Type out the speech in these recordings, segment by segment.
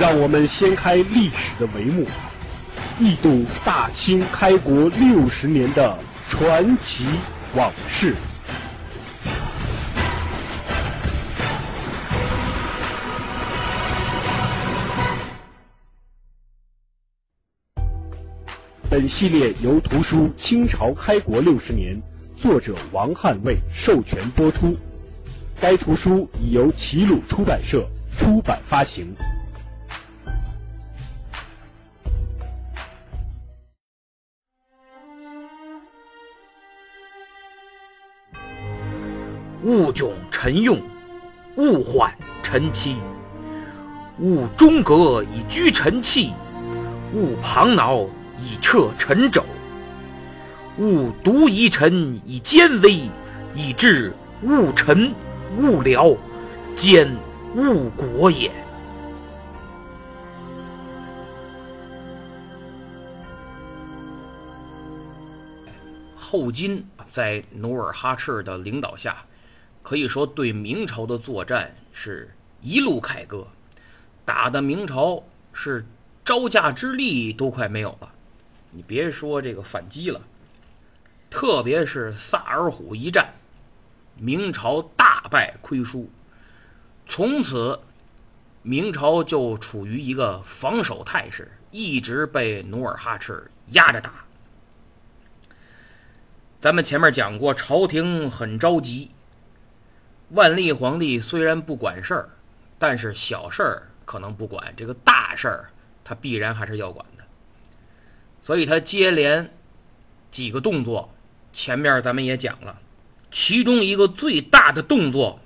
让我们掀开历史的帷幕，一睹大清开国六十年的传奇往事。本系列由图书《清朝开国六十年》作者王汉卫授权播出，该图书已由齐鲁出版社出版发行。勿窘臣用，勿缓臣期。勿中阁以居臣器，勿旁挠以彻臣肘。勿独疑臣以奸威，以致误臣误僚，兼误国也。后金在努尔哈赤的领导下。可以说，对明朝的作战是一路凯歌，打的明朝是招架之力都快没有了。你别说这个反击了，特别是萨尔浒一战，明朝大败亏输，从此明朝就处于一个防守态势，一直被努尔哈赤压着打。咱们前面讲过，朝廷很着急。万历皇帝虽然不管事儿，但是小事儿可能不管，这个大事儿他必然还是要管的。所以他接连几个动作，前面咱们也讲了，其中一个最大的动作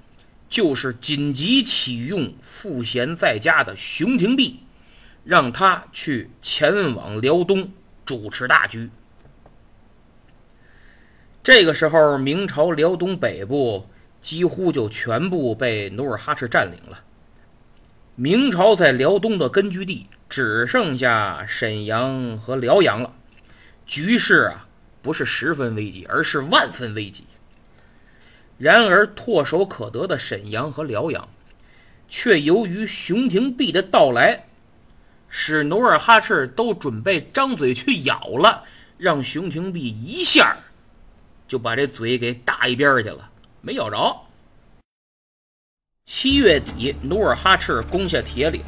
就是紧急启用赋闲在家的熊廷弼，让他去前往辽东主持大局。这个时候，明朝辽东北部。几乎就全部被努尔哈赤占领了。明朝在辽东的根据地只剩下沈阳和辽阳了，局势啊不是十分危急，而是万分危急。然而唾手可得的沈阳和辽阳，却由于熊廷弼的到来，使努尔哈赤都准备张嘴去咬了，让熊廷弼一下就把这嘴给打一边去了。没咬着。七月底，努尔哈赤攻下铁岭。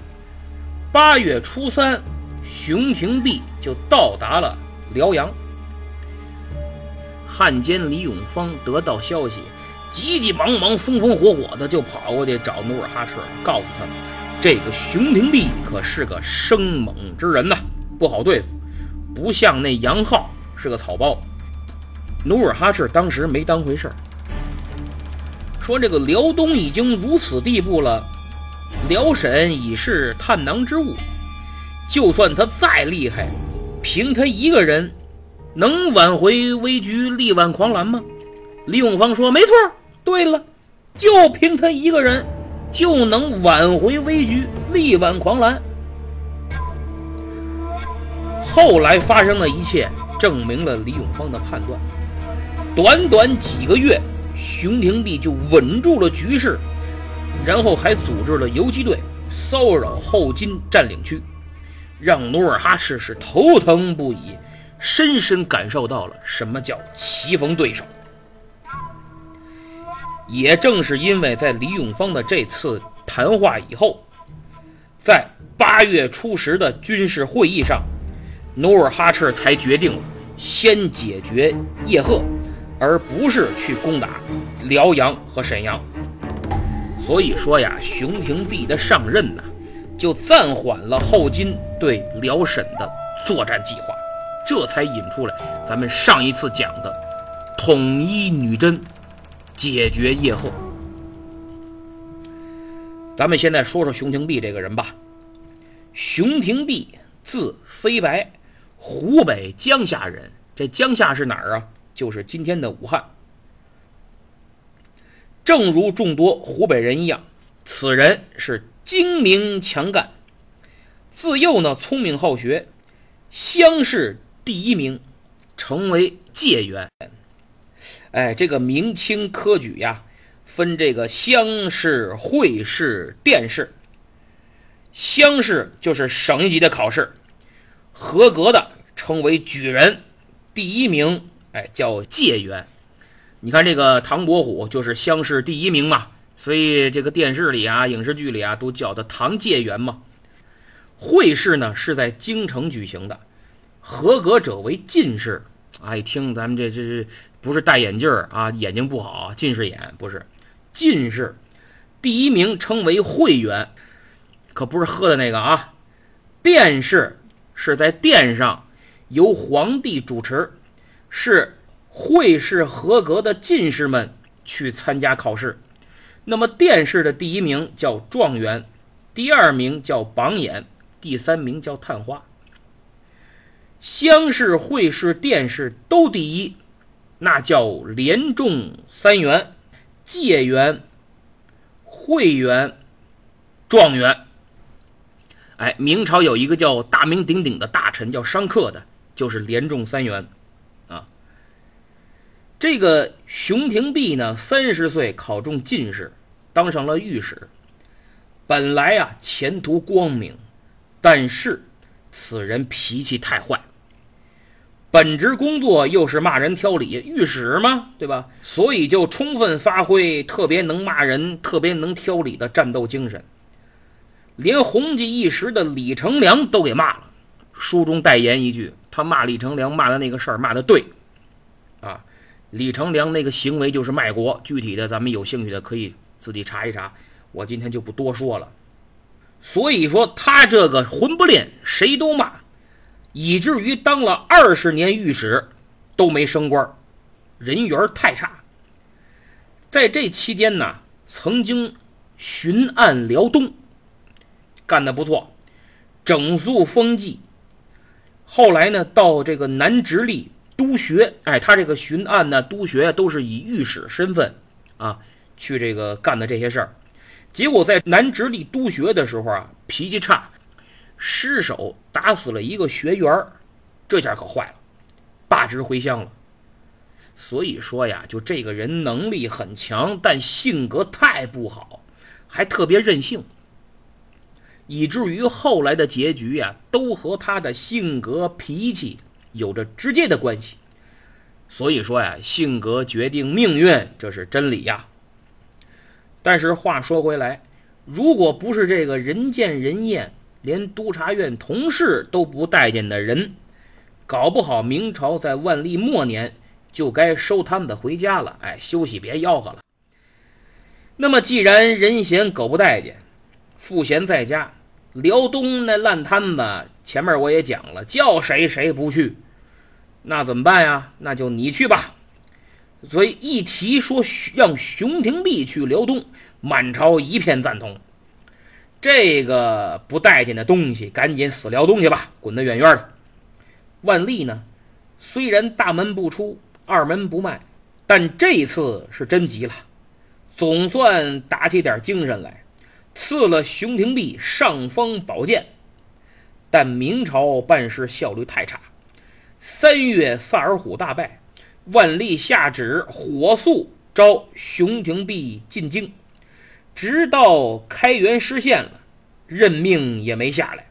八月初三，熊廷弼就到达了辽阳。汉奸李永芳得到消息，急急忙忙、风风火火的就跑过去找努尔哈赤，告诉他们：这个熊廷弼可是个生猛之人呐，不好对付，不像那杨浩是个草包。努尔哈赤当时没当回事儿。说这个辽东已经如此地步了，辽沈已是探囊之物，就算他再厉害，凭他一个人能挽回危局、力挽狂澜吗？李永芳说：“没错，对了，就凭他一个人就能挽回危局、力挽狂澜。”后来发生的一切证明了李永芳的判断，短短几个月。熊廷弼就稳住了局势，然后还组织了游击队骚扰后金占领区，让努尔哈赤是头疼不已，深深感受到了什么叫棋逢对手。也正是因为在李永芳的这次谈话以后，在八月初十的军事会议上，努尔哈赤才决定先解决叶赫。而不是去攻打辽阳和沈阳，所以说呀，熊廷弼的上任呢，就暂缓了后金对辽沈的作战计划，这才引出来咱们上一次讲的统一女真，解决叶赫。咱们现在说说熊廷弼这个人吧。熊廷弼字飞白，湖北江夏人。这江夏是哪儿啊？就是今天的武汉。正如众多湖北人一样，此人是精明强干，自幼呢聪明好学，乡试第一名，成为解元。哎，这个明清科举呀，分这个乡试、会试、殿试。乡试就是省一级的考试，合格的称为举人，第一名哎叫解元。你看这个唐伯虎就是乡试第一名嘛，所以这个电视里啊、影视剧里啊都叫他唐解元嘛。会试呢是在京城举行的，合格者为进士。啊，一听咱们这这这不是戴眼镜儿啊，眼睛不好，近视眼不是，进士第一名称为会员，可不是喝的那个啊。殿试是在殿上由皇帝主持，是会试合格的进士们去参加考试。那么殿试的第一名叫状元，第二名叫榜眼，第三名叫探花。乡试、会试、殿试都第一，那叫连中三元：解元、会元、状元。哎，明朝有一个叫大名鼎鼎的大臣，叫商克的，就是连中三元。这个熊廷弼呢，三十岁考中进士，当上了御史。本来啊，前途光明，但是此人脾气太坏。本职工作又是骂人挑理，御史嘛，对吧？所以就充分发挥特别能骂人、特别能挑理的战斗精神，连红极一时的李成梁都给骂了。书中代言一句，他骂李成梁骂的那个事儿骂的对，啊，李成梁那个行为就是卖国。具体的，咱们有兴趣的可以自己查一查，我今天就不多说了。所以说，他这个混不吝，谁都骂。以至于当了二十年御史，都没升官，人缘太差。在这期间呢，曾经巡按辽东，干得不错，整肃风纪。后来呢，到这个南直隶督学，哎，他这个巡按呢、督学都是以御史身份啊去这个干的这些事儿。结果在南直隶督学的时候啊，脾气差。失手打死了一个学员儿这下可坏了，罢职回乡了。所以说呀，就这个人能力很强，但性格太不好，还特别任性，以至于后来的结局呀，都和他的性格脾气有着直接的关系。所以说呀，性格决定命运，这是真理呀。但是话说回来，如果不是这个人见人厌。连督察院同事都不待见的人，搞不好明朝在万历末年就该收他们的回家了。哎，休息别吆喝了。那么既然人嫌狗不待见，赋闲在家，辽东那烂摊子，前面我也讲了，叫谁谁不去，那怎么办呀？那就你去吧。所以一提说让熊廷弼去辽东，满朝一片赞同。这个不待见的东西，赶紧死辽东去吧，滚得远远的。万历呢，虽然大门不出，二门不迈，但这次是真急了，总算打起点精神来，赐了熊廷弼尚方宝剑。但明朝办事效率太差，三月萨尔浒大败，万历下旨火速召熊廷弼进京。直到开元失陷了，任命也没下来。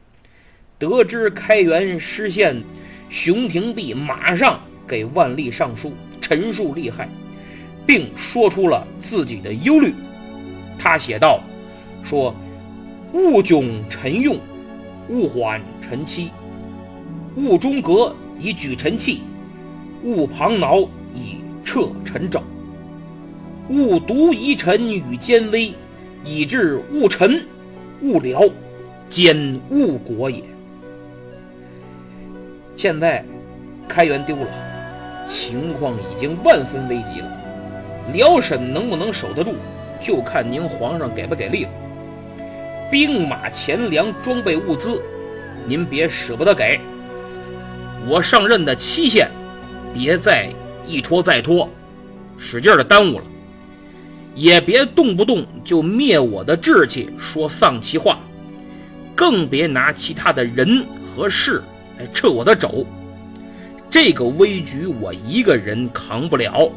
得知开元失陷，熊廷弼马上给万历上书陈述利害，并说出了自己的忧虑。他写道：“说勿窘臣用，勿缓臣期，勿中革以举臣器，勿旁挠以彻臣肘，勿独疑臣与奸威。”以致误臣、误辽，兼误国也。现在开元丢了，情况已经万分危急了。辽沈能不能守得住，就看您皇上给不给力了。兵马、钱粮、装备、物资，您别舍不得给。我上任的期限，别再一拖再拖，使劲的耽误了。也别动不动就灭我的志气，说丧气话，更别拿其他的人和事来撤我的肘。这个危局我一个人扛不了，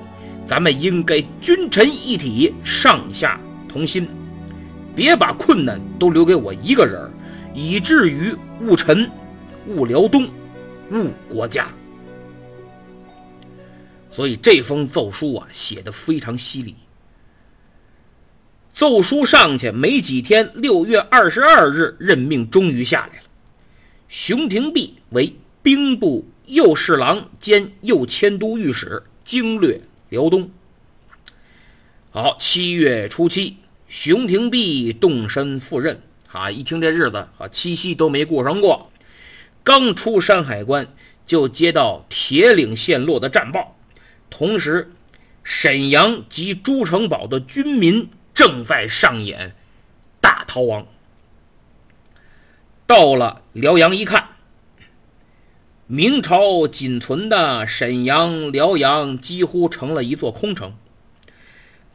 咱们应该君臣一体，上下同心，别把困难都留给我一个人，以至于误臣、误辽东、误国家。所以这封奏书啊，写的非常犀利。奏书上去没几天，六月二十二日，任命终于下来了。熊廷弼为兵部右侍郎兼右迁都御史，经略辽东。好，七月初七，熊廷弼动身赴任。啊，一听这日子，啊，七夕都没过上过。刚出山海关，就接到铁岭陷落的战报，同时，沈阳及诸城堡的军民。正在上演大逃亡。到了辽阳一看，明朝仅存的沈阳、辽阳几乎成了一座空城。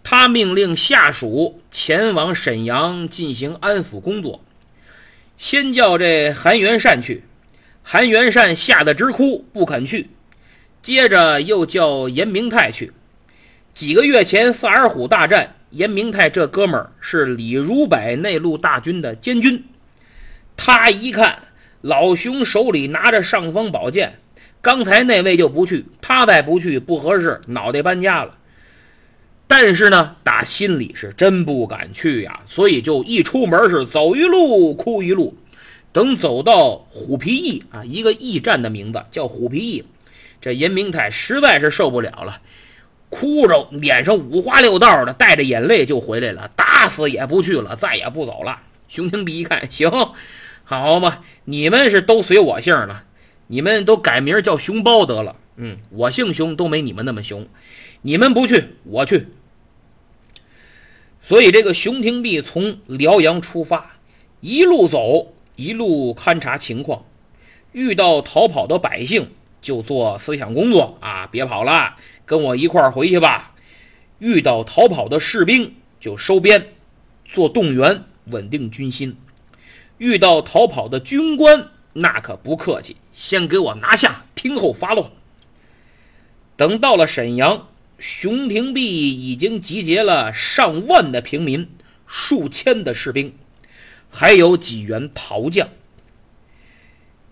他命令下属前往沈阳进行安抚工作，先叫这韩元善去，韩元善吓得直哭，不肯去。接着又叫严明泰去。几个月前萨尔浒大战。严明泰这哥们儿是李如柏内陆大军的监军，他一看老熊手里拿着尚方宝剑，刚才那位就不去，他再不去不合适，脑袋搬家了。但是呢，打心里是真不敢去呀，所以就一出门是走一路哭一路。等走到虎皮驿啊，一个驿站的名字叫虎皮驿，这严明泰实在是受不了了。哭着，脸上五花六道的，带着眼泪就回来了。打死也不去了，再也不走了。熊廷弼一看，行，好嘛，你们是都随我姓了，你们都改名叫熊包得了。嗯，我姓熊，都没你们那么熊。你们不去，我去。所以这个熊廷弼从辽阳出发，一路走，一路勘察情况，遇到逃跑的百姓，就做思想工作啊，别跑了。跟我一块儿回去吧。遇到逃跑的士兵就收编，做动员，稳定军心。遇到逃跑的军官，那可不客气，先给我拿下，听候发落。等到了沈阳，熊廷弼已经集结了上万的平民，数千的士兵，还有几员逃将。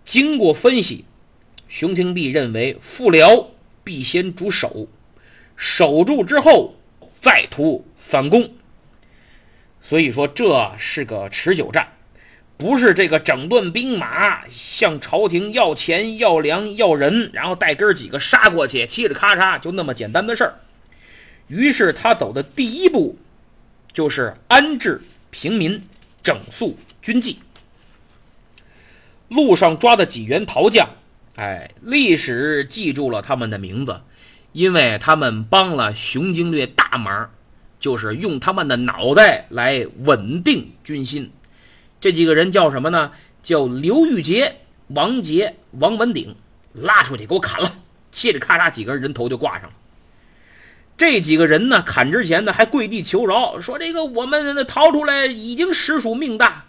经过分析，熊廷弼认为复辽。必先主守，守住之后再图反攻。所以说这是个持久战，不是这个整顿兵马向朝廷要钱要粮要人，然后带哥几个杀过去，嘁哩咔嚓就那么简单的事儿。于是他走的第一步就是安置平民，整肃军纪。路上抓的几员逃将。哎，历史记住了他们的名字，因为他们帮了熊经略大忙，就是用他们的脑袋来稳定军心。这几个人叫什么呢？叫刘玉杰、王杰、王文鼎，拉出去给我砍了！嘁哩咔嚓，几根人头就挂上了。这几个人呢，砍之前呢还跪地求饶，说这个我们逃出来已经实属命大，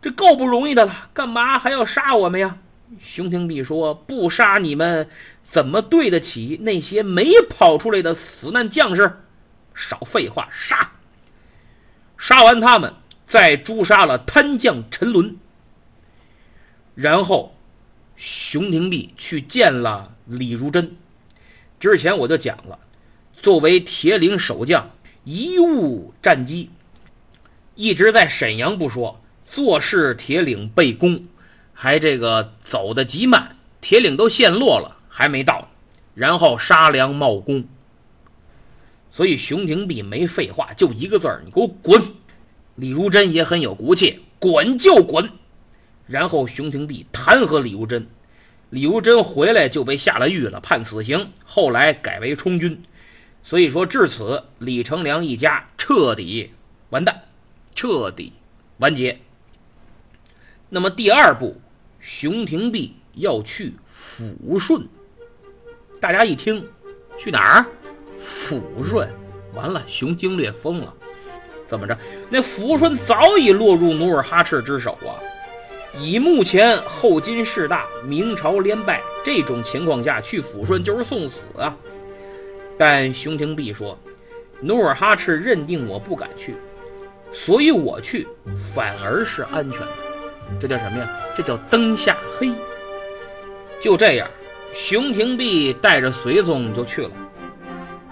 这够不容易的了，干嘛还要杀我们呀？熊廷弼说：“不杀你们，怎么对得起那些没跑出来的死难将士？少废话，杀！杀完他们，再诛杀了贪将陈伦。然后，熊廷弼去见了李如珍。之前我就讲了，作为铁岭守将，贻误战机，一直在沈阳不说，坐视铁岭被攻。”还这个走得极慢，铁岭都陷落了，还没到，然后杀良冒功。所以熊廷弼没废话，就一个字儿：你给我滚！李如珍也很有骨气，滚就滚。然后熊廷弼弹劾李如珍，李如珍回来就被下了狱了，判死刑，后来改为充军。所以说至此，李成梁一家彻底完蛋，彻底完结。那么第二步，熊廷弼要去抚顺。大家一听，去哪儿？抚顺。完了，熊经略疯了。怎么着？那抚顺早已落入努尔哈赤之手啊！以目前后金势大，明朝连败这种情况下去抚顺就是送死啊！但熊廷弼说，努尔哈赤认定我不敢去，所以我去反而是安全的。这叫什么呀？这叫灯下黑。就这样，熊廷弼带着随从就去了，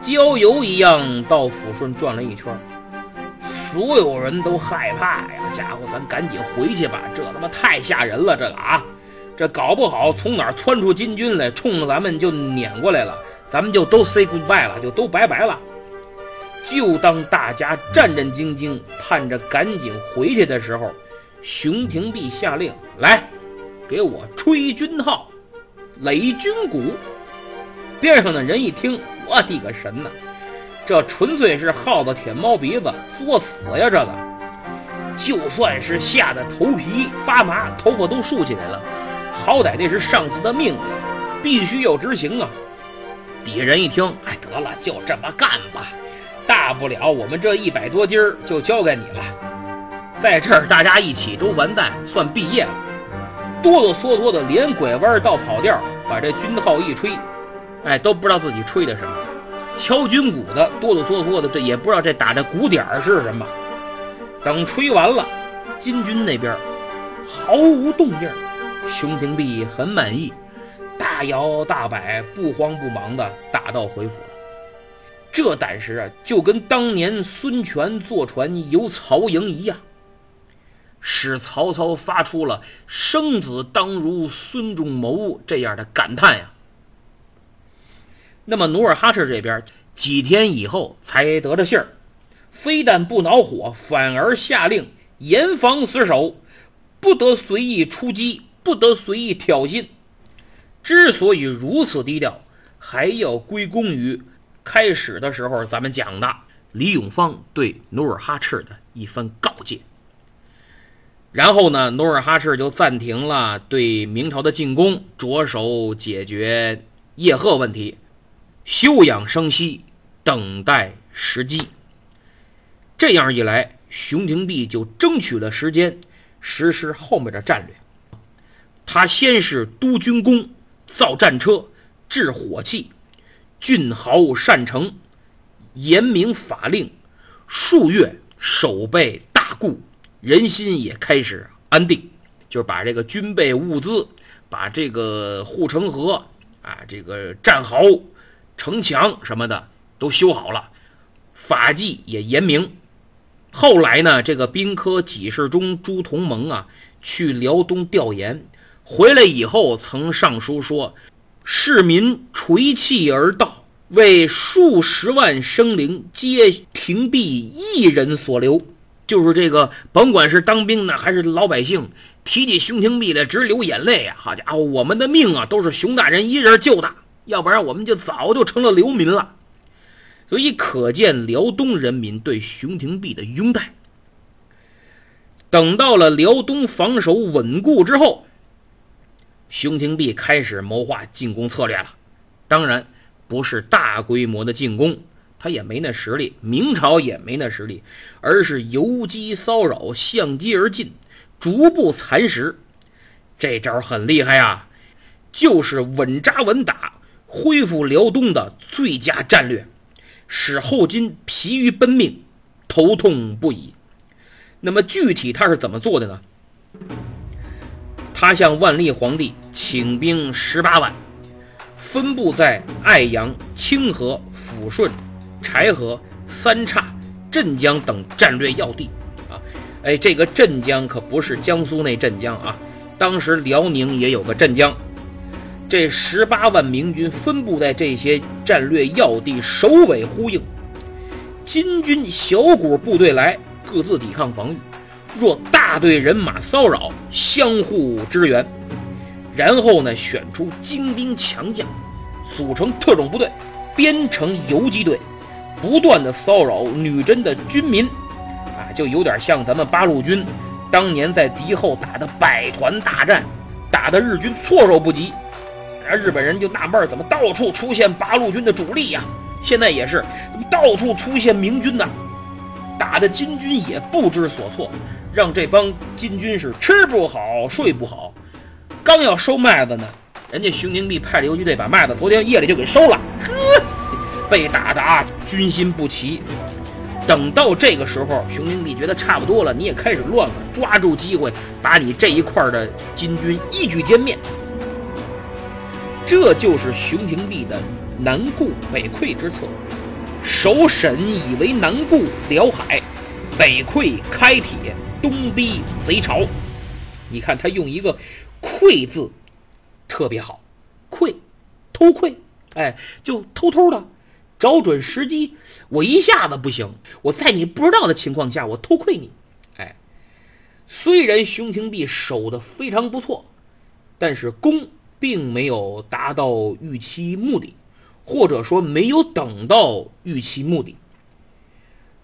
郊游一样到抚顺转了一圈。所有人都害怕呀！家伙，咱赶紧回去吧！这他妈太吓人了，这个啊，这搞不好从哪儿窜出金军来，冲着咱们就撵过来了，咱们就都 say goodbye 了，就都拜拜了。就当大家战战兢兢盼着赶紧回去的时候，熊廷弼下令来，给我吹军号，擂军鼓。边上的人一听，我的个神呐！这纯粹是耗子舔猫鼻子作死呀！这个就算是吓得头皮发麻，头发都竖起来了，好歹那是上司的命令，必须要执行啊！底下人一听，哎，得了，就这么干吧，大不了我们这一百多斤儿就交给你了。在这儿大家一起都完蛋，算毕业了。哆哆嗦嗦的连拐弯倒跑调，把这军号一吹，哎，都不知道自己吹的什么。敲军鼓的哆哆嗦嗦的，这也不知道这打的鼓点儿是什么。等吹完了，金军那边毫无动静，熊廷弼很满意，大摇大摆、不慌不忙的打道回府了。这胆识啊，就跟当年孙权坐船游曹营一样，使曹操发出了“生子当如孙仲谋”这样的感叹呀。那么努尔哈赤这边几天以后才得着信儿，非但不恼火，反而下令严防死守，不得随意出击，不得随意挑衅。之所以如此低调，还要归功于开始的时候咱们讲的李永芳对努尔哈赤的一番告诫。然后呢，努尔哈赤就暂停了对明朝的进攻，着手解决叶赫问题。休养生息，等待时机。这样一来，熊廷弼就争取了时间，实施后面的战略。他先是督军功、造战车、制火器，俊豪善成，严明法令，数月守备大固，人心也开始安定。就是把这个军备物资，把这个护城河啊，这个战壕。城墙什么的都修好了，法纪也严明。后来呢，这个兵科给事中朱同盟啊，去辽东调研，回来以后曾上书说：“市民垂泣而道，为数十万生灵皆廷弼一人所留。”就是这个，甭管是当兵的还是老百姓，提起熊廷弼来直流眼泪啊！好家伙，我们的命啊，都是熊大人一人救的。要不然我们就早就成了流民了，所以可见辽东人民对熊廷弼的拥戴。等到了辽东防守稳固之后，熊廷弼开始谋划进攻策略了。当然不是大规模的进攻，他也没那实力，明朝也没那实力，而是游击骚扰，相机而进，逐步蚕食。这招很厉害啊，就是稳扎稳打。恢复辽东的最佳战略，使后金疲于奔命，头痛不已。那么具体他是怎么做的呢？他向万历皇帝请兵十八万，分布在爱阳、清河、抚顺、柴河、三岔、镇江等战略要地。啊，哎，这个镇江可不是江苏那镇江啊，当时辽宁也有个镇江。这十八万明军分布在这些战略要地，首尾呼应。金军小股部队来，各自抵抗防御；若大队人马骚扰，相互支援。然后呢，选出精兵强将，组成特种部队，编成游击队，不断的骚扰女真的军民。啊，就有点像咱们八路军当年在敌后打的百团大战，打的日军措手不及，然后日本人就纳闷，怎么到处出现八路军的主力呀？现在也是，怎么到处出现明军呢？打的金军也不知所措，让这帮金军是吃不好睡不好。刚要收麦子呢，人家熊廷弼派的游击队把麦子昨天夜里就给收了，呵，被打的啊军心不齐。等到这个时候，熊廷弼觉得差不多了，你也开始乱了，抓住机会把你这一块的金军一举歼灭。这就是熊廷弼的南顾北溃之策。首审以为南顾辽海，北溃开铁，东逼贼巢。你看他用一个“溃”字，特别好，溃，偷窥，哎，就偷偷的。找准时机，我一下子不行，我在你不知道的情况下，我偷窥你。哎，虽然熊廷弼守的非常不错，但是攻并没有达到预期目的，或者说没有等到预期目的。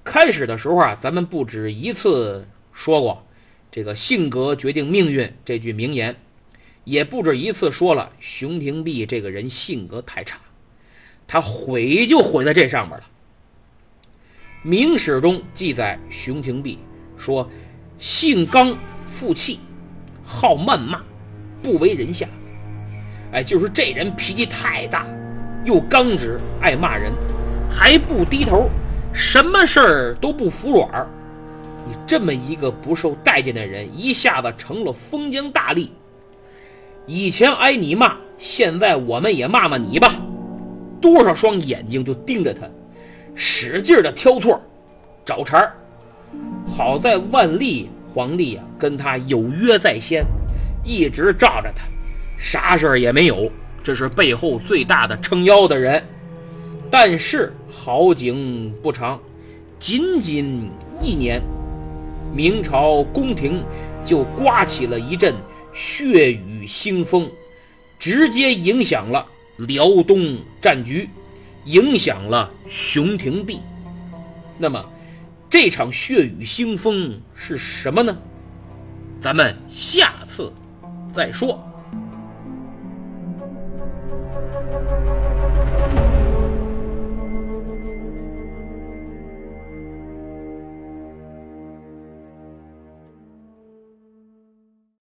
开始的时候啊，咱们不止一次说过这个“性格决定命运”这句名言，也不止一次说了熊廷弼这个人性格太差。他毁就毁在这上面了。《明史》中记载，熊廷弼说：“性刚负气，好谩骂，不为人下。”哎，就是这人脾气太大，又刚直，爱骂人，还不低头，什么事儿都不服软。你这么一个不受待见的人，一下子成了封疆大吏。以前挨你骂，现在我们也骂骂你吧。多少双眼睛就盯着他，使劲的挑错，找茬儿。好在万历皇帝啊跟他有约在先，一直罩着他，啥事儿也没有。这是背后最大的撑腰的人。但是好景不长，仅仅一年，明朝宫廷就刮起了一阵血雨腥风，直接影响了。辽东战局影响了熊廷弼，那么这场血雨腥风是什么呢？咱们下次再说。